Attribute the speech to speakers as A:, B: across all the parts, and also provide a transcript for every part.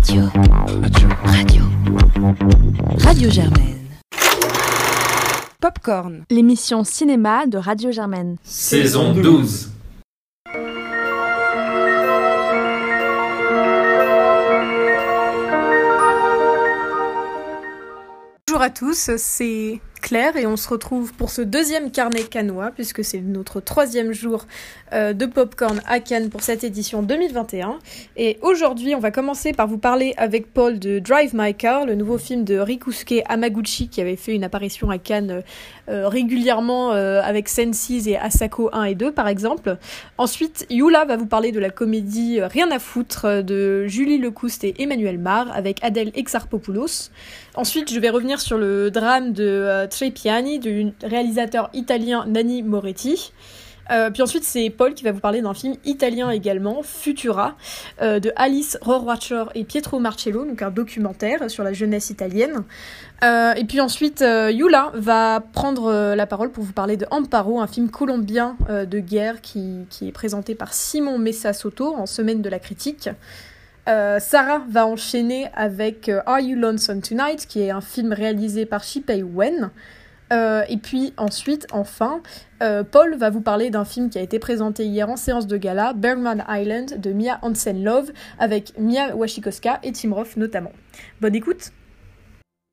A: Radio.
B: Radio.
A: Radio. Radio Germaine.
C: Popcorn, l'émission cinéma de Radio Germaine.
B: Saison 12.
D: Bonjour à tous, c'est Claire et on se retrouve pour ce deuxième carnet canois puisque c'est notre troisième jour euh, de Popcorn à Cannes pour cette édition 2021. Et aujourd'hui, on va commencer par vous parler avec Paul de Drive My Car, le nouveau film de Rikusuke Amaguchi qui avait fait une apparition à Cannes euh, régulièrement euh, avec Senses et Asako 1 et 2 par exemple. Ensuite, Yula va vous parler de la comédie Rien à foutre de Julie Lecouste et Emmanuel Mar avec Adèle Exarchopoulos. Ensuite, je vais revenir sur le drame de Trepiani du réalisateur italien Nanni Moretti. Euh, puis ensuite, c'est Paul qui va vous parler d'un film italien également, Futura, euh, de Alice Rohrwacher et Pietro Marcello, donc un documentaire sur la jeunesse italienne. Euh, et puis ensuite, Yula va prendre la parole pour vous parler de Amparo, un film colombien de guerre qui, qui, est présenté par Simon Messa Soto en Semaine de la critique. Sarah va enchaîner avec Are You Lonesome Tonight, qui est un film réalisé par Shipei Wen. Euh, et puis ensuite, enfin, euh, Paul va vous parler d'un film qui a été présenté hier en séance de gala, Bergman Island de Mia Hansen-Love, avec Mia Wasikowska et Tim Roth notamment. Bonne écoute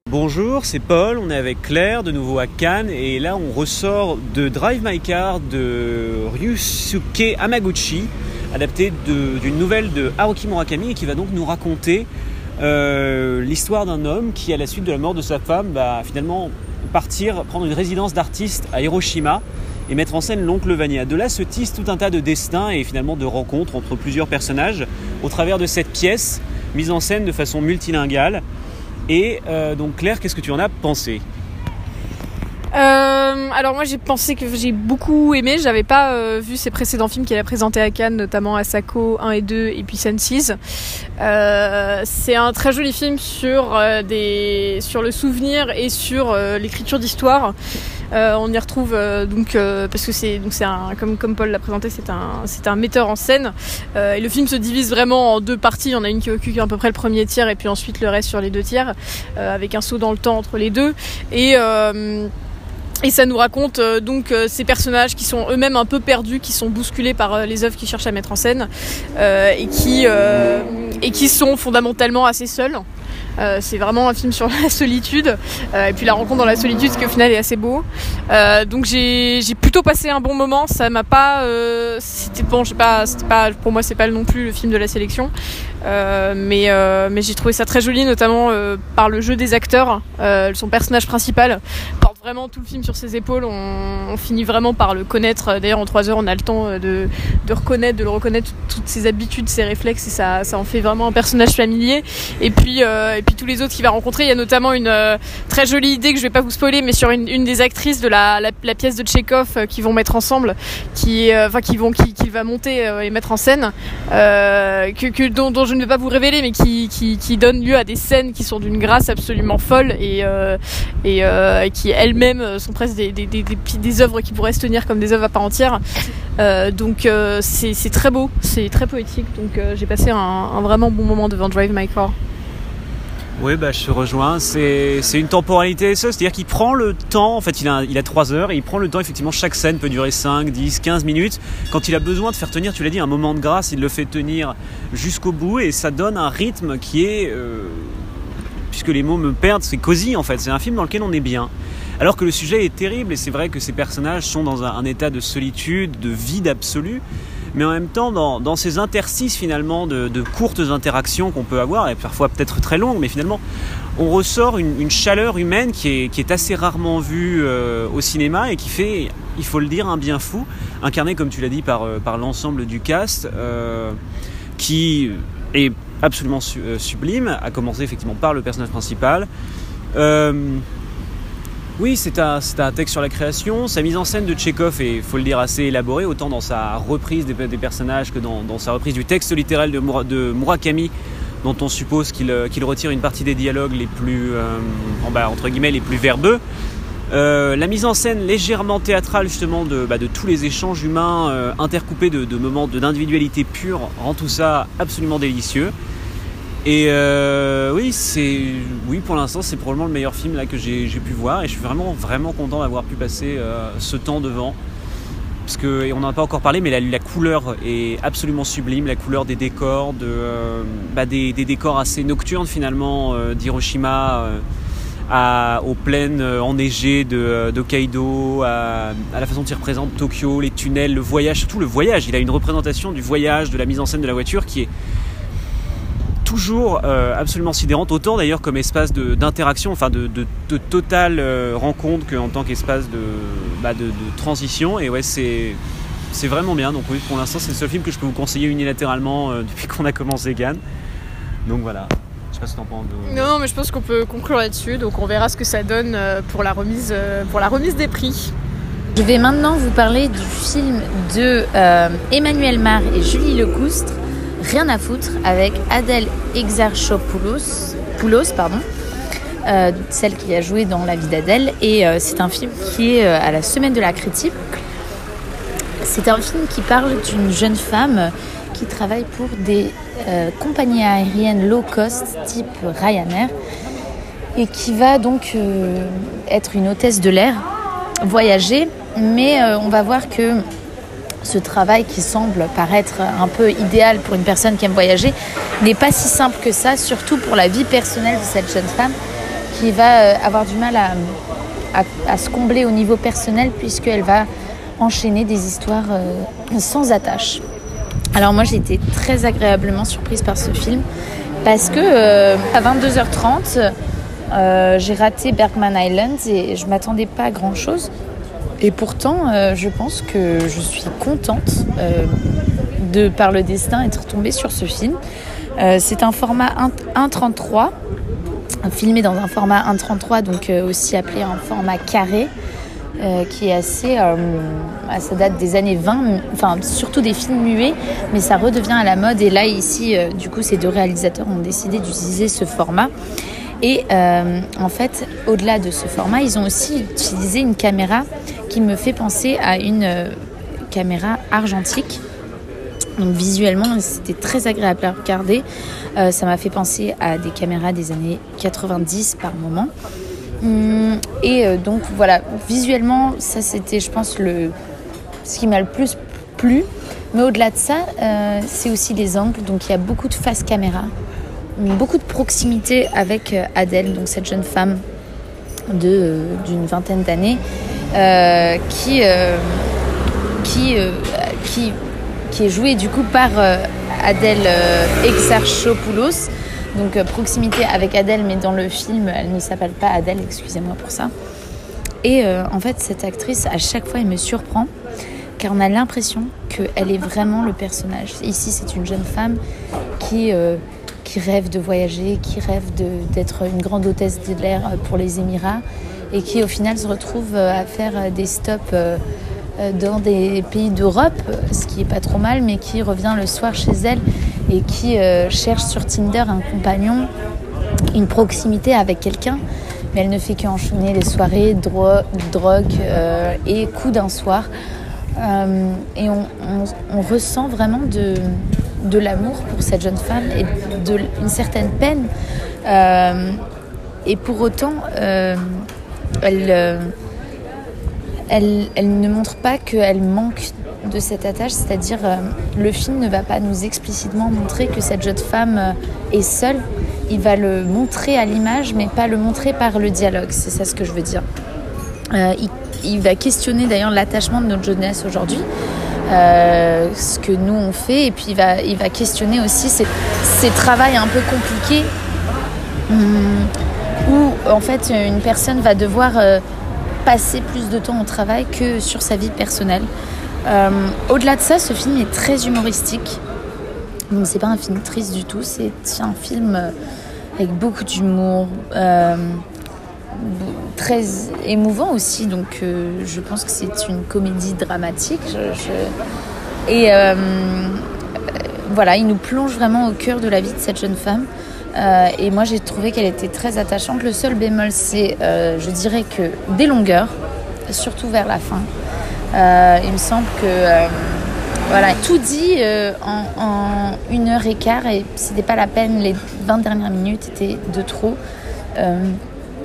E: Bonjour, c'est Paul, on est avec Claire de nouveau à Cannes et là on ressort de Drive My Car de Ryusuke Amaguchi, adapté d'une nouvelle de Haruki Murakami et qui va donc nous raconter euh, l'histoire d'un homme qui, à la suite de la mort de sa femme, va finalement partir prendre une résidence d'artiste à Hiroshima et mettre en scène l'oncle Vania. De là se tisse tout un tas de destins et finalement de rencontres entre plusieurs personnages au travers de cette pièce mise en scène de façon multilinguale. Et euh, donc Claire, qu'est-ce que tu en as pensé?
D: Euh, alors moi j'ai pensé que j'ai beaucoup aimé, j'avais pas euh, vu ses précédents films qu'il a présentés à Cannes, notamment Asako 1 et 2 et puis Senses. Euh, c'est un très joli film sur, euh, des, sur le souvenir et sur euh, l'écriture d'histoire. on y retrouve donc parce que c'est donc c'est un comme comme Paul l'a présenté c'est un c'est un metteur en scène et le film se divise vraiment en deux parties. Il y en a une qui occupe à peu près le premier tiers et puis ensuite le reste sur les deux tiers avec un saut dans le temps entre les deux et et ça nous raconte euh, donc euh, ces personnages qui sont eux-mêmes un peu perdus, qui sont bousculés par euh, les œuvres qu'ils cherchent à mettre en scène et qui et qui sont fondamentalement assez seuls. Euh, c'est vraiment un film sur la solitude euh, et puis la rencontre dans la solitude, ce qui au final est assez beau. Euh, donc j'ai plutôt passé un bon moment. Ça m'a pas, c'était bon, je sais pas, pas, pour moi c'est pas non plus le film de la sélection, mais mais j'ai trouvé ça très joli, notamment par le jeu des acteurs. son personnage principal porte vraiment tout le film sur ses épaules. On, finit vraiment par le connaître. D'ailleurs en trois heures on a le temps de, de reconnaître, de le reconnaître toutes ses habitudes, ses réflexes et ça, ça en fait vraiment un personnage familier. Et puis, et puis tous les autres qu'il va rencontrer. Il y a notamment une euh, très jolie idée que je vais pas vous spoiler, mais sur une, des actrices de la, pièce de Tchekhov euh, qui vont mettre ensemble, qui, euh, enfin qui vont, qui, qui, va monter et mettre en scène, que, dont, je ne vais pas vous révéler, mais qui, donne lieu à des scènes qui sont d'une grâce absolument folle et, qui elles-mêmes sont presque des œuvres qui pourraient se tenir comme des œuvres à part entière. donc c'est très beau, c'est très poétique. Donc j'ai passé un, un vraiment bon moment devant Drive My Car.
E: Oui, bah, je te rejoins. C'est une temporalité, c'est-à-dire qu'il prend le temps, en fait, il a, il a 3 heures, et il prend le temps, effectivement, chaque scène peut durer 5, 10, 15 minutes. Quand il a besoin de faire tenir, tu l'as dit, un moment de grâce, il le fait tenir jusqu'au bout, et ça donne un rythme qui est, euh, puisque les mots me perdent, c'est cosy, en fait. C'est un film dans lequel on est bien. Alors que le sujet est terrible, et c'est vrai que ces personnages sont dans un, un état de solitude, de vide absolu mais en même temps dans, ces interstices finalement de, courtes interactions qu'on peut avoir, et parfois peut-être très longues, mais finalement on ressort une, chaleur humaine qui est, assez rarement vue euh, au cinéma et qui fait, il faut le dire, un bien fou, incarné comme tu l'as dit par, euh, l'ensemble du cast, euh, qui est absolument su, sublime, à commencer effectivement par le personnage principal. Euh, oui, c'est un, texte sur la création. Sa mise en scène de Tchekhov est, faut le dire, assez élaborée, autant dans sa reprise des, personnages que dans, sa reprise du texte littéral de, Mura, de Murakami, dont on suppose qu'il qu retire une partie des dialogues les plus, euh, en entre guillemets, les plus verbeux. Euh, la mise en scène légèrement théâtrale justement de, bah, de tous les échanges humains euh, intercoupés de, de moments d'individualité pure rend tout ça absolument délicieux. Et euh, oui, c'est oui pour l'instant c'est probablement le meilleur film là que j'ai pu voir et je suis vraiment vraiment content d'avoir pu passer euh, ce temps devant. Parce que on n'en a pas encore parlé, mais la, couleur est absolument sublime, la couleur des décors, de, euh, bah, des, décors assez nocturnes finalement d'Hiroshima aux plaines enneigées de d'Hokkaido, à, à la façon dont il représente Tokyo, les tunnels, le voyage, surtout le voyage. Il a une représentation du voyage, de la mise en scène de la voiture qui est toujours euh, absolument sidérante, autant d'ailleurs comme espace de- d'interaction, enfin de, de, de totale euh, rencontre qu'en tant qu'espace de, bah, de, de transition. Et ouais, c'est c'est vraiment bien. Donc oui, pour l'instant, c'est le seul film que je peux vous conseiller unilatéralement euh, depuis qu'on a commencé Gann. Donc voilà. Je sais pas ce que penses. de-
D: Non, non, mais je pense qu'on peut conclure là-dessus. Donc on verra ce que ça donne pour la remise, pour la remise des prix.
F: Je vais maintenant vous parler du film de euh, Emmanuel Mar et Julie Lecoustre, Rien à foutre, avec Adèle Exarchopoulos, Poulos, pardon, euh, celle qui a joué dans La vie d'Adèle. Et euh, c'est un film qui est euh, à la semaine de la critique. C'est un film qui parle d'une jeune femme qui travaille pour des compagnies aériennes low cost type Ryanair et qui va donc être une hôtesse de l'air voyager, mais on va voir que ce travail qui semble paraître un peu idéal pour une personne qui aime voyager n'est pas si simple que ça, surtout pour la vie personnelle de cette jeune femme qui va euh, avoir du mal à, se combler au niveau personnel puisqu'elle va enchaîner des histoires euh, sans attache. Alors moi j'ai été très agréablement surprise par ce film parce que euh, à 22h30 euh, j'ai raté Bergman Island et je m'attendais pas à grand chose. Et pourtant, euh, je pense que je suis contente euh, de, par le destin, être tombée sur ce film. Euh, c'est un format 1 1.33, filmé dans un format 1.33, donc aussi appelé un format carré, qui est assez. à ça date des années 20, enfin surtout des films muets, mais ça redevient à la mode. Et là, ici, du coup, ces deux réalisateurs ont décidé d'utiliser ce format. Et euh, en fait, au-delà de ce format, ils ont aussi utilisé une caméra qui me fait penser à une euh, caméra argentique. Donc visuellement, c'était très agréable à regarder. Euh, ça m'a fait penser à des caméras des années 90 par moment. Hum, et donc voilà, visuellement, ça c'était, je pense, le, ce qui m'a le plus plu. Mais au-delà de ça, c'est aussi les angles. Donc il y a beaucoup de face caméra, beaucoup de proximité avec euh, Adèle, donc cette jeune femme euh, d'une vingtaine d'années, euh, qui, qui, qui, qui est jouée du coup par Adèle Exarchopoulos. Donc proximité avec Adèle, mais dans le film, elle ne s'appelle pas Adèle, excusez-moi pour ça. Et en fait, cette actrice, à chaque fois, elle me surprend, car on a l'impression qu'elle est vraiment le personnage. Ici, c'est une jeune femme qui, qui rêve de voyager, qui rêve d'être une grande hôtesse de l'air euh, pour les Émirats, et qui au final se retrouve euh, à faire euh, des stops dans des pays d'Europe, ce qui est pas trop mal, mais qui revient le soir chez elle et qui cherche sur Tinder un compagnon, une proximité avec quelqu'un, mais elle ne fait qu'enchaîner les soirées, dro- drogue et coups d'un soir. Et on ressent vraiment de, de l'amour pour cette jeune femme et de, une certaine peine. Euh, et pour autant, euh, elle, euh, elle, elle ne montre pas qu'elle manque de cette attache, c'est-à-dire le film ne va pas nous explicitement montrer que cette jeune femme est seule, il va le montrer à l'image, mais pas le montrer par le dialogue, c'est ça ce que je veux dire. Il va questionner d'ailleurs l'attachement de notre jeunesse aujourd'hui, euh, ce que nous on fait, et puis il va, il va questionner aussi ces, ces travails un peu compliqués hum, où en fait une personne va devoir euh, passer plus de temps au travail que sur sa vie personnelle. Euh, Au-delà de ça, ce film est très humoristique. Donc c'est pas un film triste du tout, c'est un film avec beaucoup d'humour, très émouvant aussi. Donc euh, je pense que c'est une comédie dramatique. Et euh, euh, voilà, il nous plonge vraiment au cœur de la vie de cette jeune femme. Et moi j'ai trouvé qu'elle était très attachante. Le seul bémol, c'est, je dirais que des longueurs, surtout vers la fin. Il me semble que Voilà, tout dit en, en une heure et quart et c'était pas la peine, les 20 dernières minutes étaient de trop.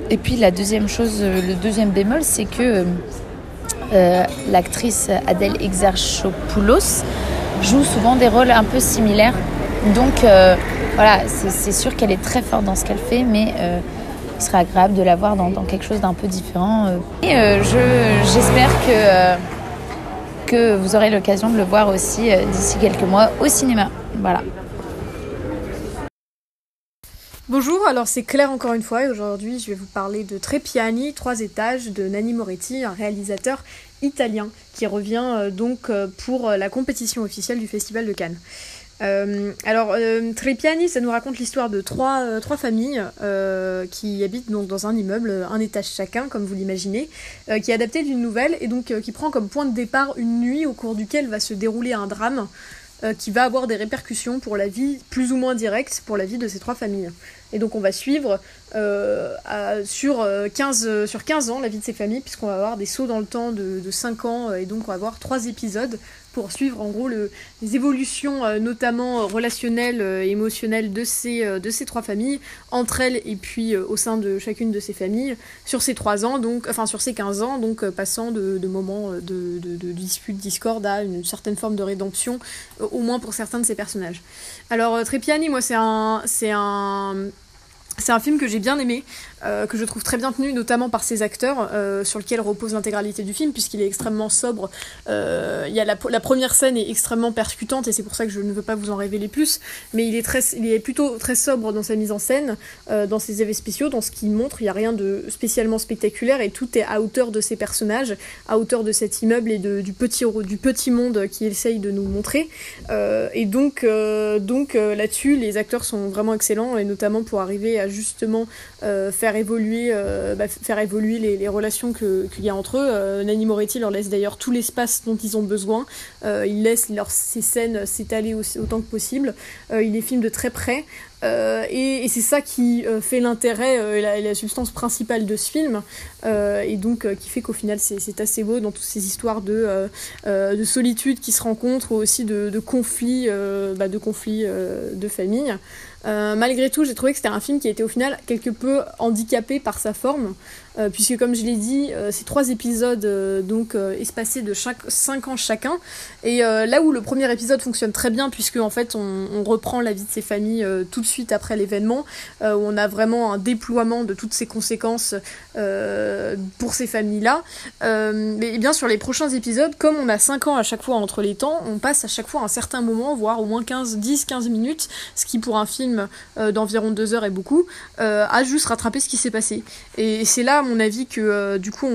F: Euh, et puis la deuxième chose, euh, le deuxième bémol, c'est que euh, l'actrice Adèle Exarchopoulos joue souvent des rôles un peu similaires. Donc euh, voilà, c'est sûr qu'elle est très forte dans ce qu'elle fait, mais euh, il serait agréable de la voir dans, quelque chose d'un peu différent. euh. Et euh, je- j'espère que, euh, que vous aurez l'occasion de le voir aussi euh, d'ici quelques mois au cinéma. Voilà.
D: Bonjour, alors c'est Claire encore une fois et aujourd'hui je vais vous parler de Trepiani, Trois étages de Nanni Moretti, un réalisateur italien qui revient euh, donc euh, pour euh, la compétition officielle du Festival de Cannes. Alors Trepiani, ça nous raconte l'histoire de trois, trois familles qui habitent donc dans un immeuble, un étage chacun comme vous l'imaginez, qui est adapté d'une nouvelle et donc qui prend comme point de départ une nuit au cours duquel va se dérouler un drame euh, qui va avoir des répercussions pour la vie plus ou moins directes pour la vie de ces trois familles. Et donc on va suivre euh, sur, euh, 15, euh, sur 15 ans la vie de ces familles, puisqu'on va avoir des sauts dans le temps de, de 5 ans, et donc on va avoir trois épisodes pour suivre en gros le, les évolutions euh, notamment euh, relationnelles et émotionnelles de ces, euh, de ces trois familles, entre elles et puis euh, au sein de chacune de ces familles, sur ces 3 ans, donc, enfin sur ces 15 ans, donc euh, passant de, moments euh, de, de, de disputes, discorde à une certaine forme de rédemption, euh, au moins pour certains de ces personnages. Alors euh, Trepiani, moi c'est un... C'est un c'est un film que j'ai bien aimé, euh, que je trouve très bien tenu, notamment par ses acteurs, euh, sur lequel repose l'intégralité du film, puisqu'il est extrêmement sobre. Euh, y a la, première scène est extrêmement percutante, et c'est pour ça que je ne veux pas vous en révéler plus, mais il est, très, il est plutôt très sobre dans sa mise en scène, euh, dans ses effets spéciaux, dans ce qu'il montre. Il n'y a rien de spécialement spectaculaire, et tout est à hauteur de ses personnages, à hauteur de cet immeuble et du, petit, du petit monde qu'il essaye de nous montrer. Et donc, donc là-dessus, les acteurs sont vraiment excellents, et notamment pour arriver à justement euh, faire évoluer, euh, bah, faire évoluer les, relations qu'il y a entre eux. Euh, Nanni Moretti leur laisse d'ailleurs tout l'espace dont ils ont besoin. Euh, il laisse leur, ces scènes s'étaler autant que possible. Euh, il les filme de très près. Et, c'est ça qui fait l'intérêt et la, substance principale de ce film, et donc qui fait qu'au final c'est assez beau dans toutes ces histoires de, de solitude qui se rencontrent ou aussi de, conflits, bah, de, conflits euh, de famille. Euh, malgré tout, j'ai trouvé que c'était un film qui était au final quelque peu handicapé par sa forme, euh, puisque comme je l'ai dit, euh, c'est trois épisodes donc espacés de chaque 5 ans chacun. Et là où le premier épisode fonctionne très bien, puisque en fait on, reprend la vie de ces familles tout de suite après l'événement, où on a vraiment un déploiement de toutes ces conséquences pour ces familles-là. Mais bien sur les prochains épisodes, comme on a 5 ans à chaque fois entre les temps, on passe à chaque fois un certain moment, voire au moins 15, 10, 15 minutes, ce qui pour un film euh, d'environ 2 heures est beaucoup, euh, à juste rattraper ce qui s'est passé. Et c'est là, à mon avis, que euh, du coup,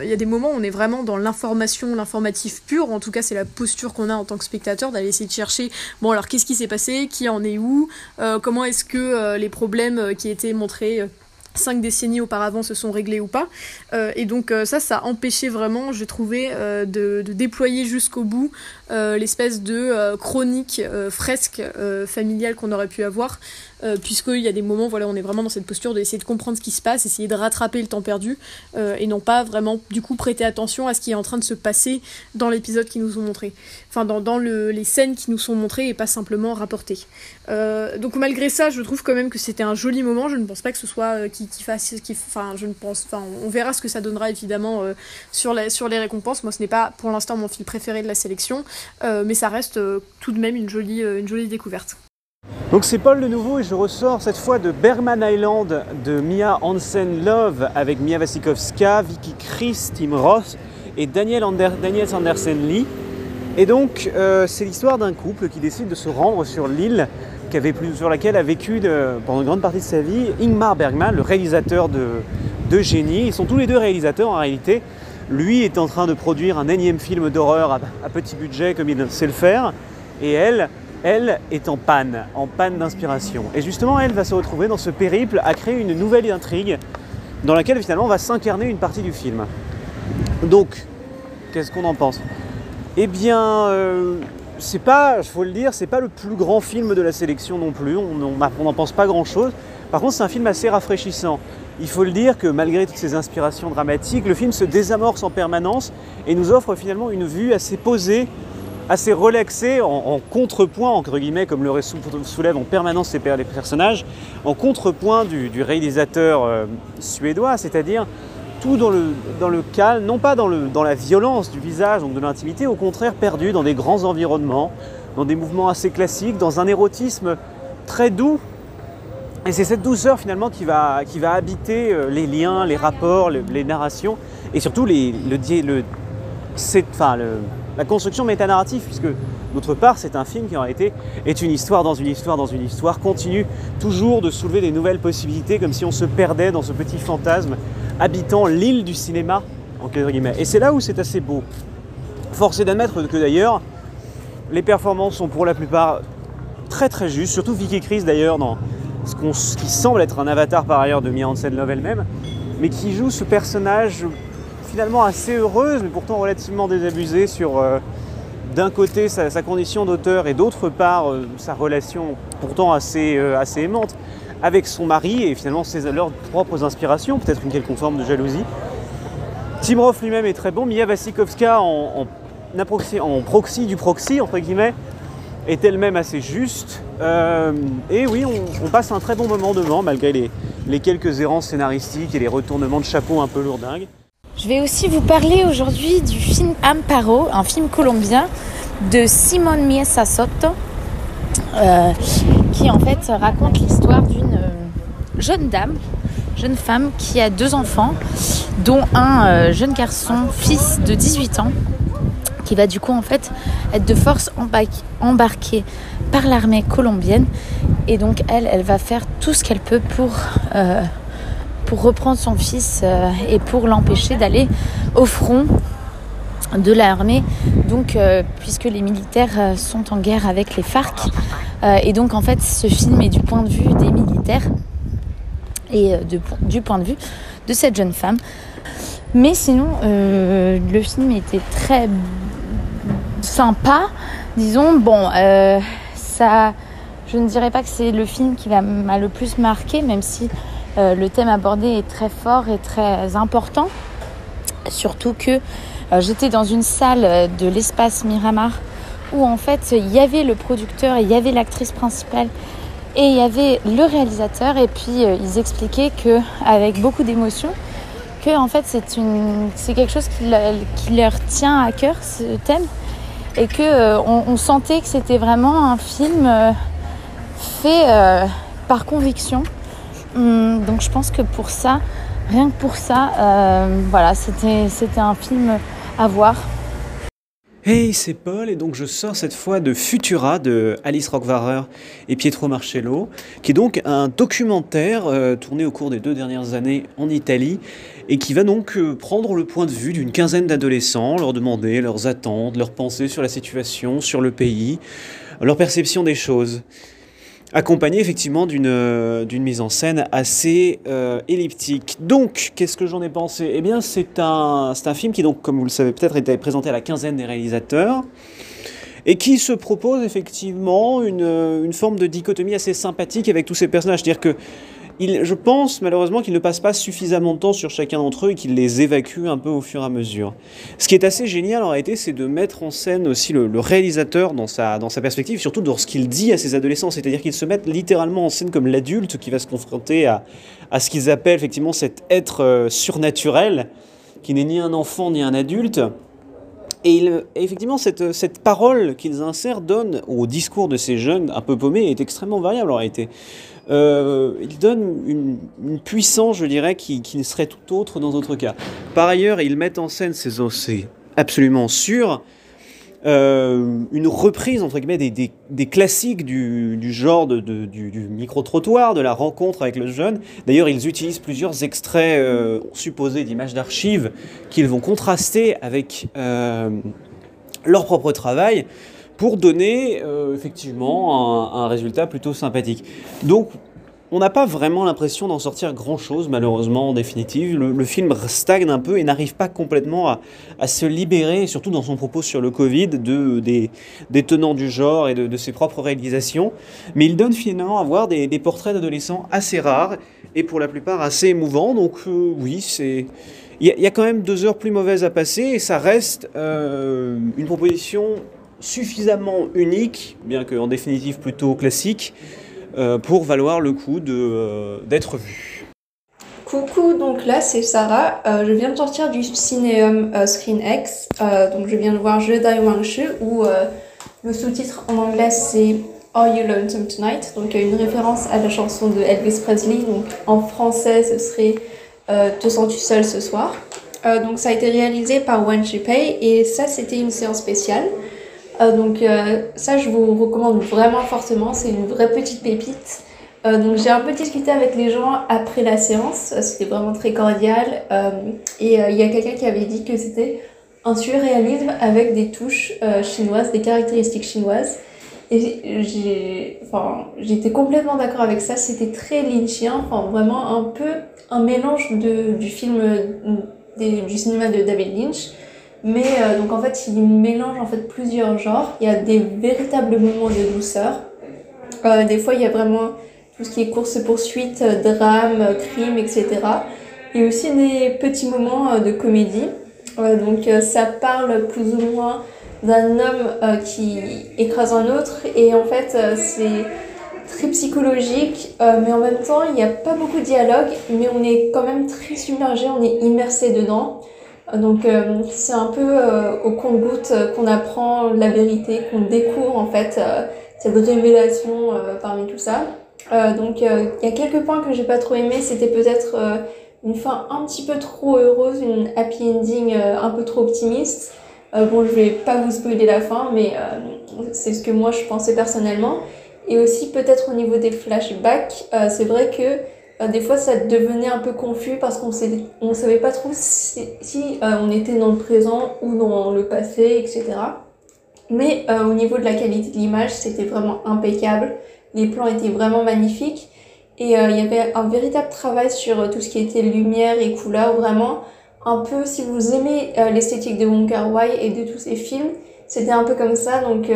D: il y a des moments où on est vraiment dans l'information, l'informatif pur, en tout cas c'est la posture qu'on a en tant que spectateur, d'aller essayer de chercher, bon alors qu'est-ce qui s'est passé, qui en est où, euh, comment est-ce que euh, les problèmes euh, qui étaient montrés... cinq décennies auparavant se sont réglés ou pas. Euh, et donc euh, ça, ça a empêché vraiment, j'ai trouvé, euh, de, déployer jusqu'au bout l'espèce de chronique fresque familiale qu'on aurait pu avoir, puisqu'il y a des moments, voilà, on est vraiment dans cette posture d'essayer de comprendre ce qui se passe, essayer de rattraper le temps perdu, et non pas vraiment, du coup, prêter attention à ce qui est en train de se passer dans l'épisode qui nous ont montré. Enfin, dans, dans le, les scènes qui nous sont montrées et pas simplement rapportées. Donc malgré ça, je trouve quand même que c'était un joli moment. Je ne pense pas que ce soit qui fasse, qui, enfin, je ne pense, enfin, on verra ce que ça donnera évidemment euh, sur, la, sur les récompenses. Moi, ce n'est pas pour l'instant mon film préféré de la sélection, euh, mais ça reste euh, tout de même une jolie, une jolie découverte.
E: Donc c'est Paul de nouveau et je ressors cette fois de Bergman Island de Mia Hansen Love avec Mia Wasikowska, Vicky Chris, Tim Roth et Daniel, Ander- Daniel Sanderson Lee. Et donc c'est l'histoire d'un couple qui décide de se rendre sur l'île sur laquelle a vécu pendant une grande partie de sa vie Ingmar Bergman, le réalisateur de, de Génie. Ils sont tous les deux réalisateurs en réalité. Lui est en train de produire un énième film d'horreur à, à petit budget comme il sait le faire. Et elle, elle est en panne, en panne d'inspiration. Et justement, elle va se retrouver dans ce périple à créer une nouvelle intrigue dans laquelle finalement va s'incarner une partie du film. Donc, qu'est-ce qu'on en pense? Eh bien, euh, c'est pas, il faut le dire, c'est pas le plus grand film de la sélection non plus. On n'en pense pas grand-chose. Par contre, c'est un film assez rafraîchissant. Il faut le dire que malgré toutes ces inspirations dramatiques, le film se désamorce en permanence et nous offre finalement une vue assez posée assez relaxé, en, contrepoint, entre guillemets, comme le sou- soulève en permanence les personnages, en contrepoint du, du réalisateur euh, suédois, c'est-à-dire tout dans le, calme, non pas dans, la violence du visage, donc de l'intimité, au contraire perdu dans des grands environnements, dans des mouvements assez classiques, dans un érotisme très doux. Et c'est cette douceur finalement qui va, habiter euh, les liens, les rapports, le- les narrations, et surtout la construction métanarrative, puisque d'autre part c'est un film qui en réalité est une histoire dans une histoire dans une histoire, continue toujours de soulever des nouvelles possibilités, comme si on se perdait dans ce petit fantasme habitant l'île du cinéma, en quelque guillemets. Et c'est là où c'est assez beau. Force est d'admettre que d'ailleurs, les performances sont pour la plupart très très justes, surtout Vicky Chris d'ailleurs dans ce, qu'on- ce qui semble être un avatar par ailleurs de Mia Hansen Love elle-même, mais qui joue ce personnage finalement assez heureuse, mais pourtant relativement désabusée sur euh, d'un côté sa, sa condition d'auteur et d'autre part euh, sa relation pourtant assez, euh, assez aimante avec son mari et finalement ses leurs propres inspirations, peut-être une quelconque forme de jalousie. Tim Roth lui-même est très bon, Mia Wasikowska en, proxy du proxy, entre guillemets, est elle-même assez juste. Euh, et oui, on, passe un très bon moment devant, malgré les, quelques errances scénaristiques et les retournements de chapeau un peu lourdingues.
F: Je vais aussi vous parler aujourd'hui du film Amparo, un film colombien de Simon Miesa Soto, euh, qui en fait raconte l'histoire d'une jeune dame, jeune femme qui a deux enfants, dont un euh, jeune garçon, fils de 18 ans, qui va du coup en fait être de force emba- embarqué par l'armée colombienne. Et donc elle, elle va faire tout ce qu'elle peut pour euh, pour reprendre son fils euh, et pour l'empêcher d'aller au front de l'armée, donc puisque les militaires sont en guerre avec les FARC. Et donc en fait ce film est du point de vue des militaires et euh, de- du point de vue de cette jeune femme. Mais sinon, euh, le film était très sympa, disons. Bon, euh, ça, je ne dirais pas que c'est le film qui m'a le plus marqué, même si le thème abordé est très fort et très important. Surtout que j'étais dans une salle de l'espace Miramar où en fait il y avait le producteur, il y avait l'actrice principale et il y avait le réalisateur et puis euh, ils expliquaient que avec beaucoup d'émotion que en fait c'est une c'est quelque chose qui, le- qui leur tient à cœur ce thème. Et que euh, on, sentait que c'était vraiment un film euh, fait par conviction. Hum, donc je pense que pour ça rien que pour ça voilà c'était c'était un film à voir
E: Hey, c'est Paul et donc je sors cette fois de Futura de Alice Rockwarer et Pietro Marcello, qui est donc un documentaire euh, tourné au cours des deux dernières années en Italie et qui va donc euh, prendre le point de vue d'une quinzaine d'adolescents, leur demander leurs attentes, leurs pensées sur la situation, sur le pays, leur perception des choses accompagné effectivement d'une euh, d'une mise en scène assez euh, elliptique. Donc, qu'est-ce que j'en ai pensé? Eh bien, c'est un, un film qui, donc, comme vous le savez peut-être, était présenté à la quinzaine des réalisateurs et qui se propose effectivement une, euh, une forme de dichotomie assez sympathique avec tous ces personnages. C'est-à-dire que je pense malheureusement qu'il ne passe pas suffisamment de temps sur chacun d'entre eux et qu'il les évacue un peu au fur et à mesure. Ce qui est assez génial en réalité, c'est de mettre en scène aussi le, le réalisateur dans sa, dans sa perspective, surtout dans ce qu'il dit à ses adolescents. C'est-à-dire qu'ils se mettent littéralement en scène comme l'adulte qui va se confronter à, à ce qu'ils appellent effectivement cet être euh, surnaturel, qui n'est ni un enfant ni un adulte. Et, effectivement, cette, cette parole qu'ils insèrent donne au discours de ces jeunes un peu paumés est extrêmement variable en réalité. Euh, il donne une, une puissance, je dirais, qui, qui ne serait tout autre dans d'autres cas. Par ailleurs, ils mettent en scène, ces c'est absolument sûr, euh, une reprise entre guillemets des, classiques du, genre de, du, micro-trottoir, de la rencontre avec le jeune. D'ailleurs, ils utilisent plusieurs extraits euh, supposés d'images d'archives qu'ils vont contraster avec euh, leur propre travail pour donner effectivement un, un résultat plutôt sympathique. Donc, on n'a pas vraiment l'impression d'en sortir grand-chose, malheureusement, en définitive. Le, film stagne un peu et n'arrive pas complètement à, se libérer, surtout dans son propos sur le Covid, de, des, tenants du genre et de, ses propres réalisations. Mais il donne finalement à voir des, portraits d'adolescents assez rares et pour la plupart assez émouvants. Donc euh, oui, c'est... Il y, a- quand même deux heures plus mauvaises à passer et ça reste euh, une proposition suffisamment unique, bien qu'en définitive plutôt classique, pour valoir le coup euh, d'être vu.
G: Coucou, donc là c'est Sarah. Euh, je viens de sortir du Cinéum Screen X. donc je viens de voir Je Dai Wang Shi où le sous-titre en anglais c'est Are You Lonesome Tonight Donc une référence à la chanson de Elvis Presley. Donc en français ce serait Te sens-tu seul ce soir? Donc ça a été réalisé par Wan Pei et ça c'était une séance spéciale. Euh, donc euh, ça, je vous recommande vraiment fortement. C'est une vraie petite pépite. Euh, donc j'ai un peu discuté avec les gens après la séance. C'était vraiment très cordial. et il y a quelqu'un qui avait dit que c'était un surréalisme avec des touches chinoises, des caractéristiques chinoises. Et j'étais complètement d'accord avec ça. C'était très lynchien, enfin vraiment un peu un mélange de, du film du cinéma de David Lynch mais euh, donc en fait, il mélange en fait plusieurs genres. Il y a des véritables moments de douceur. Euh, des fois, il y a vraiment tout ce qui est course-poursuite, euh, drame, crime, etc. Et aussi des petits moments de comédie. donc ça parle plus ou moins d'un homme qui écrase un autre. Et en fait, c'est très psychologique, mais en même temps, il n'y a pas beaucoup de dialogue, mais on est quand même très submergé, on est immersé dedans. Donc euh, c'est un peu euh, au compte-goutte qu'on apprend la vérité, qu'on découvre en fait euh, cette révélation parmi tout ça. donc il y a quelques points que j'ai pas trop aimé, c'était peut-être une fin un petit peu trop heureuse, une happy ending un peu trop optimiste. bon, je vais pas vous spoiler la fin, mais c'est ce que moi je pensais personnellement. Et aussi peut-être au niveau des flashbacks, c'est vrai que euh, des fois ça devenait un peu confus parce qu'on ne savait pas trop si, euh, on était dans le présent ou dans le passé, etc. Mais euh, au niveau de la qualité de l'image, c'était vraiment impeccable. Les plans étaient vraiment magnifiques. Et il y avait un véritable travail sur tout ce qui était lumière et couleur. Vraiment, un peu, si vous aimez l'esthétique de Wong Kar Wai et de tous ses films, c'était un peu comme ça. Donc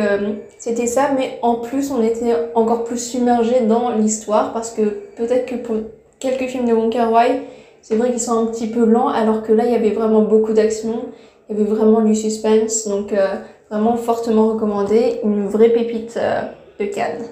G: c'était ça, mais en plus, on était encore plus submergé dans l'histoire parce que peut-être que pour quelques films de Wong Wai, c'est vrai qu'ils sont un petit peu lents, alors que là, il y avait vraiment beaucoup d'action, il y avait vraiment du suspense, donc euh, vraiment fortement recommandé, une vraie pépite euh, de Cannes.